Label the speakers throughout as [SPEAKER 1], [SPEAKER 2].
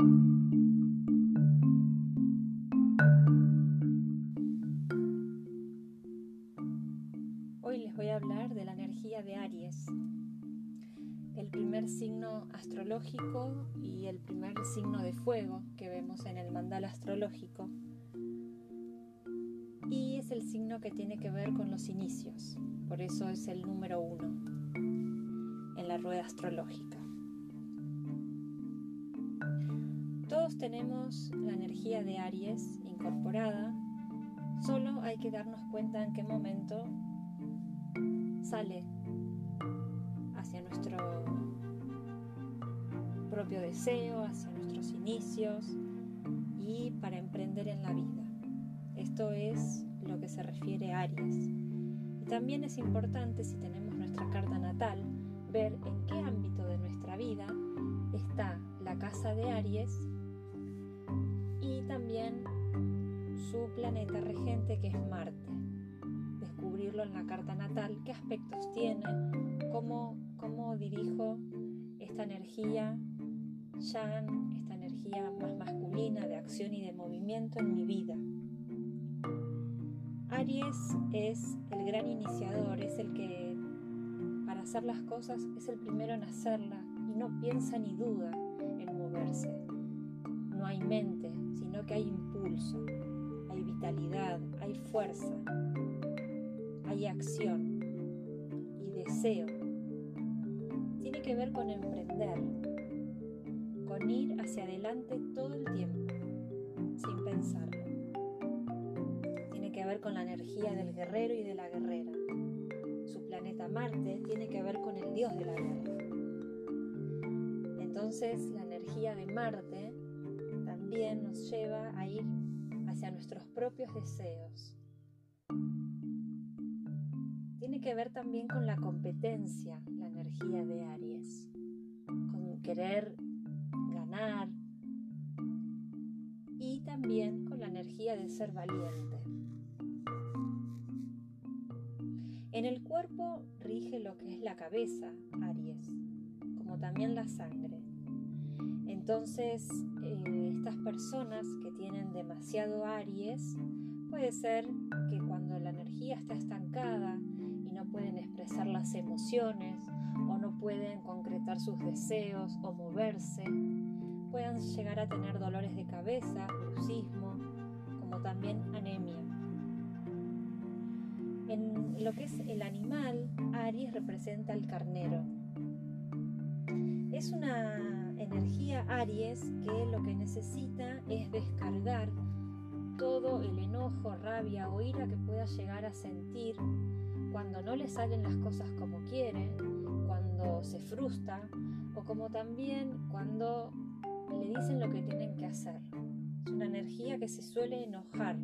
[SPEAKER 1] Hoy les voy a hablar de la energía de Aries, el primer signo astrológico y el primer signo de fuego que vemos en el mandal astrológico. Y es el signo que tiene que ver con los inicios, por eso es el número uno en la rueda astrológica. Tenemos la energía de Aries incorporada, solo hay que darnos cuenta en qué momento sale hacia nuestro propio deseo, hacia nuestros inicios y para emprender en la vida. Esto es lo que se refiere a Aries. Y también es importante, si tenemos nuestra carta natal, ver en qué ámbito de nuestra vida está la casa de Aries y también su planeta regente que es Marte. Descubrirlo en la carta natal, qué aspectos tiene, cómo, cómo dirijo esta energía yang, esta energía más masculina de acción y de movimiento en mi vida. Aries es el gran iniciador, es el que para hacer las cosas es el primero en hacerlas y no piensa ni duda en moverse. No hay mente, sino que hay impulso, hay vitalidad, hay fuerza, hay acción y deseo. Tiene que ver con emprender, con ir hacia adelante todo el tiempo, sin pensarlo que ver con la energía del guerrero y de la guerrera. Su planeta Marte tiene que ver con el dios de la guerra. Entonces la energía de Marte también nos lleva a ir hacia nuestros propios deseos. Tiene que ver también con la competencia, la energía de Aries, con querer ganar y también con la energía de ser valiente. En el cuerpo rige lo que es la cabeza, Aries, como también la sangre. Entonces, eh, estas personas que tienen demasiado Aries, puede ser que cuando la energía está estancada y no pueden expresar las emociones o no pueden concretar sus deseos o moverse, puedan llegar a tener dolores de cabeza, bruxismo, como también anemia. En lo que es el animal, Aries representa al carnero. Es una energía Aries que lo que necesita es descargar todo el enojo, rabia o ira que pueda llegar a sentir cuando no le salen las cosas como quiere, cuando se frustra o como también cuando le dicen lo que tienen que hacer. Es una energía que se suele enojar.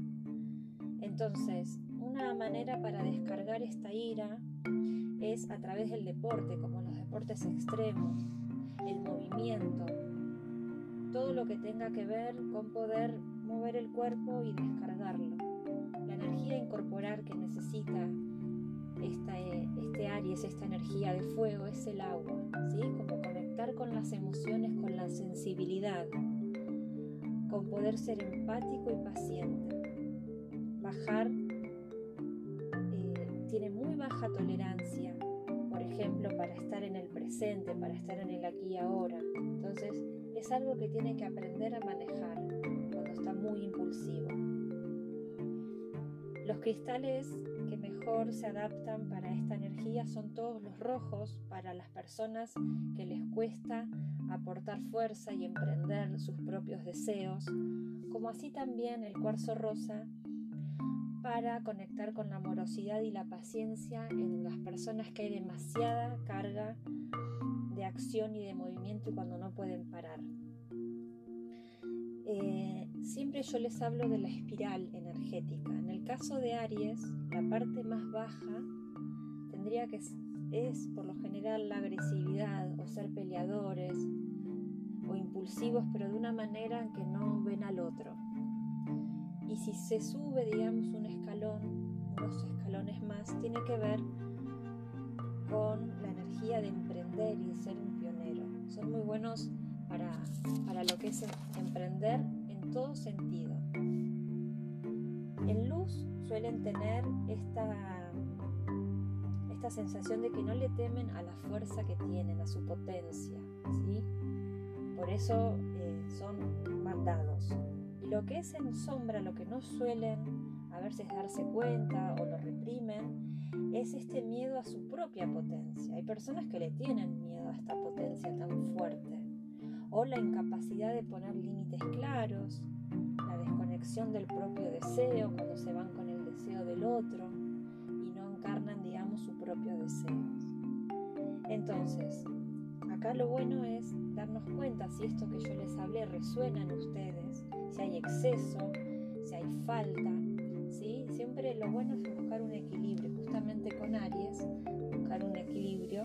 [SPEAKER 1] Entonces, una manera para descargar esta ira es a través del deporte, como los deportes extremos, el movimiento, todo lo que tenga que ver con poder mover el cuerpo y descargarlo. La energía incorporar que necesita esta, este Aries, esta energía de fuego, es el agua, ¿sí? Como conectar con las emociones, con la sensibilidad, con poder ser empático y paciente, bajar tiene muy baja tolerancia, ejemplo, para estar en el presente, para estar en el aquí y ahora. Entonces, es algo que tiene que aprender a manejar cuando está muy impulsivo. Los cristales que mejor se adaptan para esta energía son todos los rojos para las personas que les cuesta aportar fuerza y emprender sus propios deseos, como así también el cuarzo rosa para conectar con la amorosidad y la paciencia en las personas que hay demasiada carga de acción y de movimiento y cuando no pueden parar. Eh, siempre yo les hablo de la espiral energética. En el caso de Aries, la parte más baja tendría que es por lo general la agresividad o ser peleadores o impulsivos, pero de una manera que no ven al otro. Y si se sube, digamos, un escalón, unos escalones más, tiene que ver con la energía de emprender y de ser un pionero. Son muy buenos para, para lo que es emprender en todo sentido. En luz suelen tener esta, esta sensación de que no le temen a la fuerza que tienen, a su potencia. ¿sí? Por eso eh, son mandados. Lo que es en sombra, lo que no suelen a veces darse cuenta o lo reprimen, es este miedo a su propia potencia. Hay personas que le tienen miedo a esta potencia tan fuerte. O la incapacidad de poner límites claros, la desconexión del propio deseo cuando se van con el deseo del otro y no encarnan, digamos, su propio deseo. Entonces, acá lo bueno es darnos cuenta si esto que yo les hablé resuena en ustedes, si hay exceso, si hay falta, ¿sí? Siempre lo bueno es buscar un equilibrio, justamente con Aries, buscar un equilibrio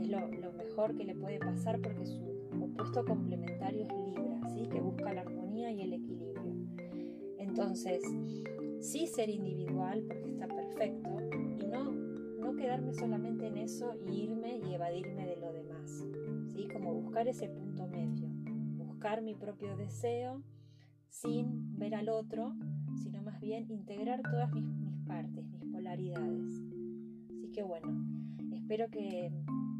[SPEAKER 1] es lo, mejor que le puede pasar porque su opuesto complementario es Libra, ¿sí? que busca la armonía y el equilibrio. Entonces, sí ser individual porque está perfecto y no, no quedarme solamente en eso y irme y evadirme de como buscar ese punto medio, buscar mi propio deseo sin ver al otro, sino más bien integrar todas mis, partes, mis polaridades. Así que bueno, espero que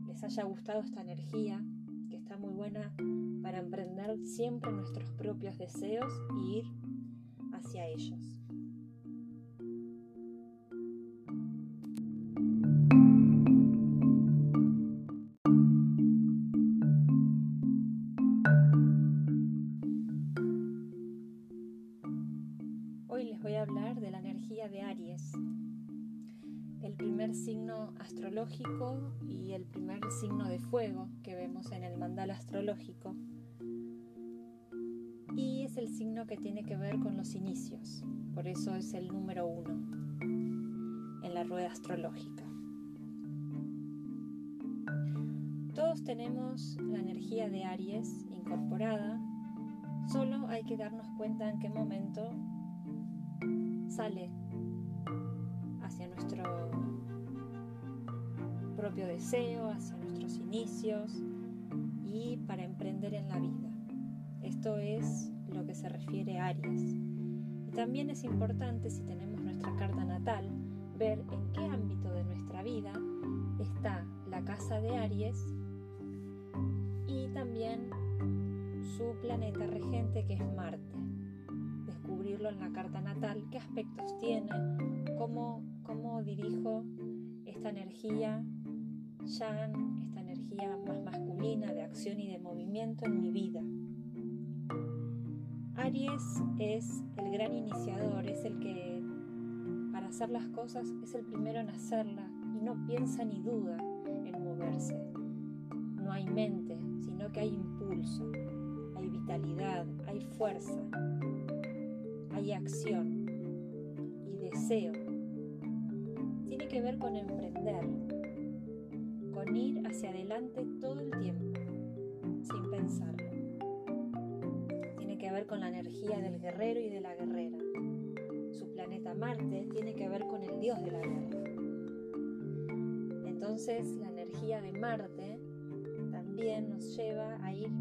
[SPEAKER 1] les haya gustado esta energía, que está muy buena para emprender siempre nuestros propios deseos y ir hacia ellos. Y el primer signo de fuego que vemos en el mandal astrológico. Y es el signo que tiene que ver con los inicios, por eso es el número uno en la rueda astrológica. Todos tenemos la energía de Aries incorporada, solo hay que darnos cuenta en qué momento sale hacia nuestro propio deseo, hacia nuestros inicios y para emprender en la vida. Esto es lo que se refiere a Aries. Y también es importante, si tenemos nuestra carta natal, ver en qué ámbito de nuestra vida está la casa de Aries y también su planeta regente que es Marte. Descubrirlo en la carta natal, qué aspectos tiene, cómo, cómo dirijo esta energía Yang, esta energía más masculina de acción y de movimiento en mi vida. Aries es el gran iniciador, es el que para hacer las cosas es el primero en hacerla y no piensa ni duda en moverse. No hay mente, sino que hay impulso, hay vitalidad, hay fuerza, hay acción y deseo. Tiene que ver con emprender, con ir hacia adelante todo el tiempo, sin pensarlo. Tiene que ver con la energía del guerrero y de la guerrera. Su planeta Marte tiene que ver con el dios de la guerra. Entonces la energía de Marte también nos lleva a ir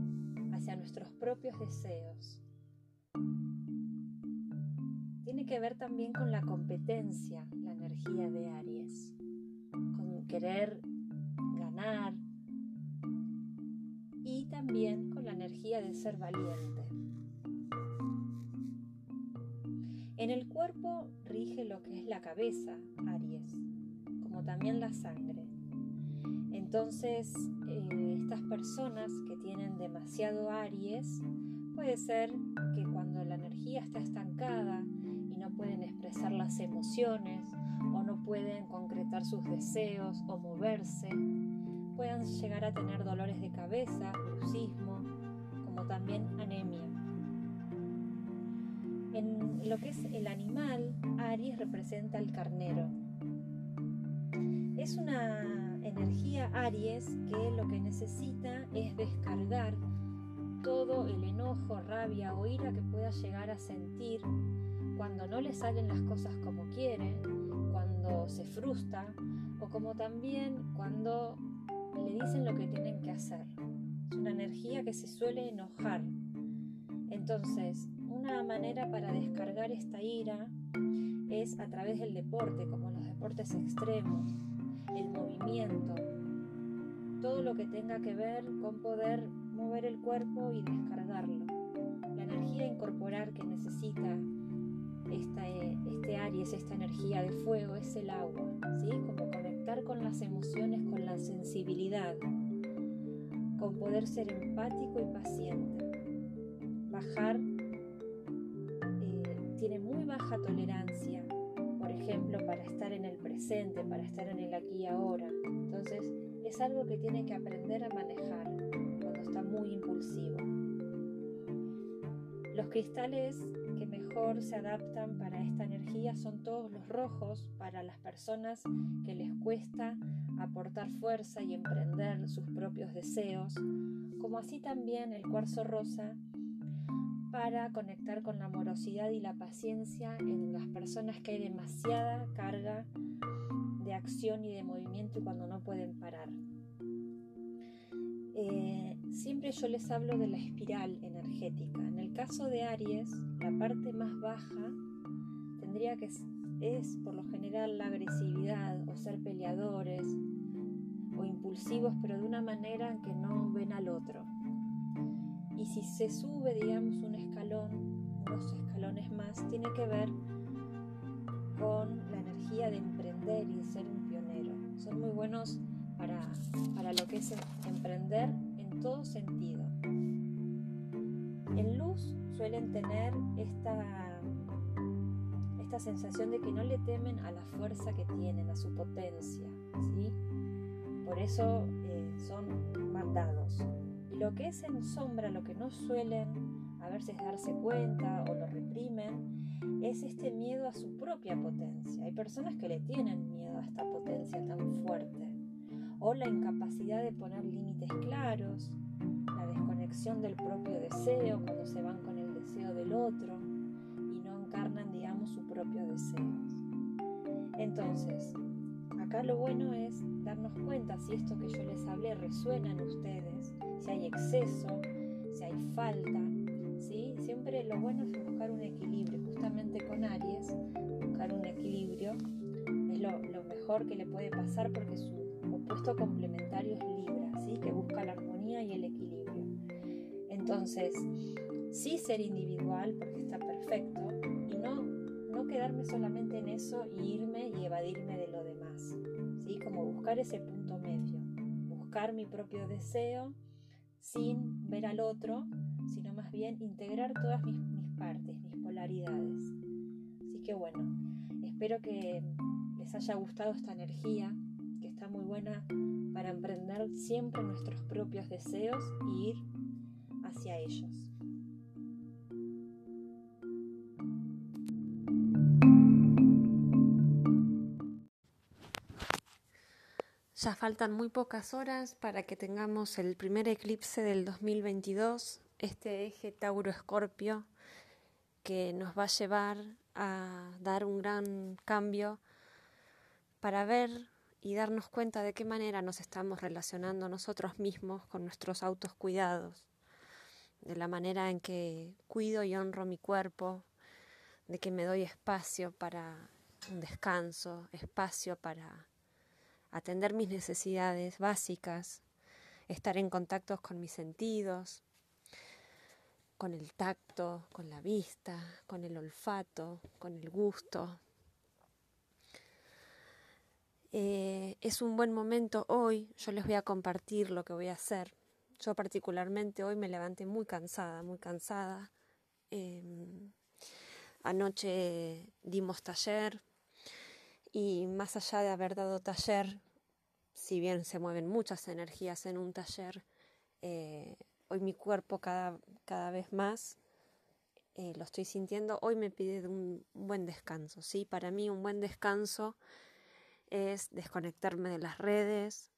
[SPEAKER 1] hacia nuestros propios deseos. Que ver también con la competencia, la energía de Aries, con querer y también con la energía de ser valiente. En el cuerpo rige lo que es la cabeza, Aries, como también la sangre. Entonces, eh, estas personas que tienen demasiado Aries, puede ser que cuando la energía está estancada expresar las emociones o no pueden concretar sus deseos o moverse, puedan llegar a tener dolores de cabeza, bruxismo, como también anemia. En lo que es el animal, Aries representa al carnero. Es una energía Aries que lo que necesita es descargar todo el enojo, rabia o ira que pueda llegar a sentir cuando no le salen las cosas como quiere, cuando se frustra o como también cuando le dicen lo que tienen que hacer. Es una energía que se suele enojar. Entonces, una manera para descargar esta ira es a través del deporte, como los deportes extremos, el movimiento, todo lo que tenga que ver con poder mover el cuerpo y descargarlo. La energía incorporar que necesita esta, este Aries, esta energía de fuego, es el agua, ¿sí? Como conectar con las emociones, con la sensibilidad, con poder ser empático y paciente. Bajar eh, tiene muy baja tolerancia, por ejemplo, para estar en el presente, para estar en el aquí y ahora. Entonces, es algo que tiene que aprender a manejar cuando está muy impulsivo. Los cristales que mejor se adaptan para esta energía son todos los rojos para las personas que les cuesta aportar fuerza y emprender sus propios deseos, como así también el cuarzo rosa para conectar con la amorosidad y la paciencia en las personas que hay demasiada carga de acción y de movimiento y cuando no pueden parar. Eh, siempre yo les hablo de la espiral energética. En el caso de Aries, la parte más baja tendría que es por lo general la agresividad o ser peleadores o impulsivos, pero de una manera que no ven al otro. Y si se sube, digamos, un escalón, unos escalones más, tiene que ver con la energía de emprender y de ser un pionero. Son muy buenos para, para lo que es emprender en todo sentido. En luz suelen tener esta, esta sensación de que no le temen a la fuerza que tienen, a su potencia. Por eso eh, son mandados. Lo que es en sombra, lo que no suelen a veces darse cuenta o lo reprimen, es este miedo a su propia potencia. Hay personas que le tienen miedo a esta potencia tan fuerte. O la incapacidad de poner límites claros, la desconexión del propio deseo cuando se van con el deseo del otro y no encarnan, digamos, su propio deseo. Entonces, acá lo bueno es darnos cuenta si esto que yo les hablé resuena en ustedes, si hay exceso, si hay falta, ¿sí? Siempre lo bueno es buscar un equilibrio, justamente con Aries, buscar un equilibrio es lo, mejor que le puede pasar porque su opuesto complementario es Libra, ¿sí? Que busca la armonía y el equilibrio. Entonces, sí ser individual porque está perfecto y no, no quedarme solamente en eso y irme y evadirme de lo demás, ¿sí? Como buscar ese punto medio, buscar mi propio deseo sin ver al otro, sino más bien integrar todas mis, partes, mis polaridades. Así que bueno, espero que les haya gustado esta energía, está muy buena para emprender siempre nuestros propios deseos y ir hacia ellos. Ya faltan muy pocas horas para que tengamos el primer eclipse del 2022, este eje Tauro-Escorpio que nos va a llevar a dar un gran cambio para ver y darnos cuenta de qué manera nos estamos relacionando nosotros mismos con nuestros autos cuidados, de la manera en que cuido y honro mi cuerpo, de que me doy espacio para un descanso, espacio para atender mis necesidades básicas, estar en contacto con mis sentidos, con el tacto, con la vista, con el olfato, con el gusto. Eh, es un buen momento hoy, yo les voy a compartir lo que voy a hacer. Yo particularmente hoy me levanté muy cansada, muy cansada. Em, anoche dimos taller, y más allá de haber dado taller, si bien se mueven muchas energías en un taller, eh, hoy mi cuerpo cada, cada vez más eh, lo estoy sintiendo, hoy me pide un, buen descanso. ¿sí? Para mí un buen descanso es desconectarme de las redes,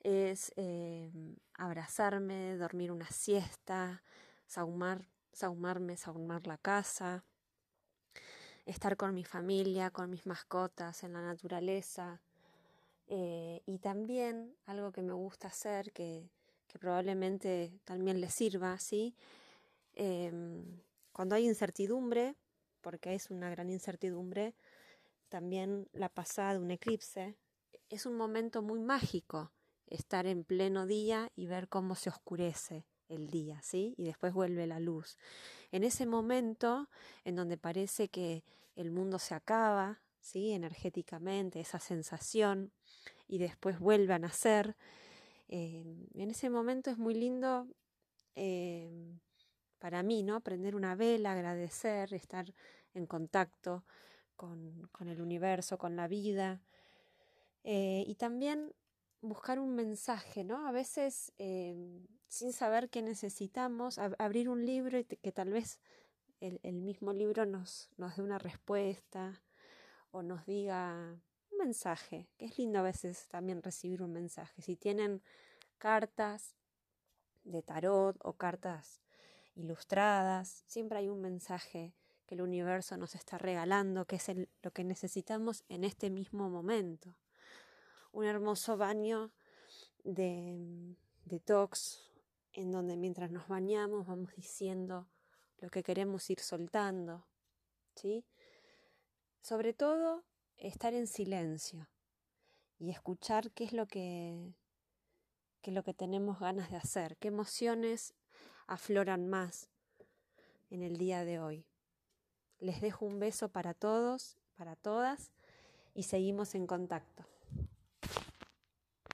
[SPEAKER 1] es eh, abrazarme, dormir una siesta, saumar, saumarme, saumar la casa, estar con mi familia, con mis mascotas, en la naturaleza. Eh, y también algo que me gusta hacer, que,
[SPEAKER 2] que probablemente también les sirva, ¿sí? Em, cuando hay incertidumbre, porque es una gran incertidumbre, también la pasada de un eclipse, es un momento muy mágico estar en pleno día y ver cómo se oscurece el día, ¿sí? Y después vuelve la luz. En ese momento en donde parece que el mundo se acaba, ¿sí? Energéticamente, esa sensación, y después vuelve a nacer, eh, en ese momento es muy lindo eh, para mí, ¿no? Prender una vela, agradecer, estar en contacto con, el universo, con la vida. Eh, y también buscar un mensaje, ¿no? A veces, sin saber qué necesitamos, abrir un libro y que tal vez el, el, mismo libro nos, nos dé una respuesta o nos diga un mensaje, que es lindo a veces también recibir un mensaje. Si tienen cartas de tarot o cartas ilustradas, siempre hay un mensaje el universo nos está regalando, que es lo que necesitamos en este mismo momento. Un hermoso baño de detox en donde mientras nos bañamos vamos diciendo lo que queremos ir soltando, ¿sí? Sobre todo, estar en silencio y escuchar qué es lo que, qué es lo que tenemos ganas de hacer, qué emociones afloran más en el día de hoy. Les dejo un beso para todos, para todas y seguimos en contacto.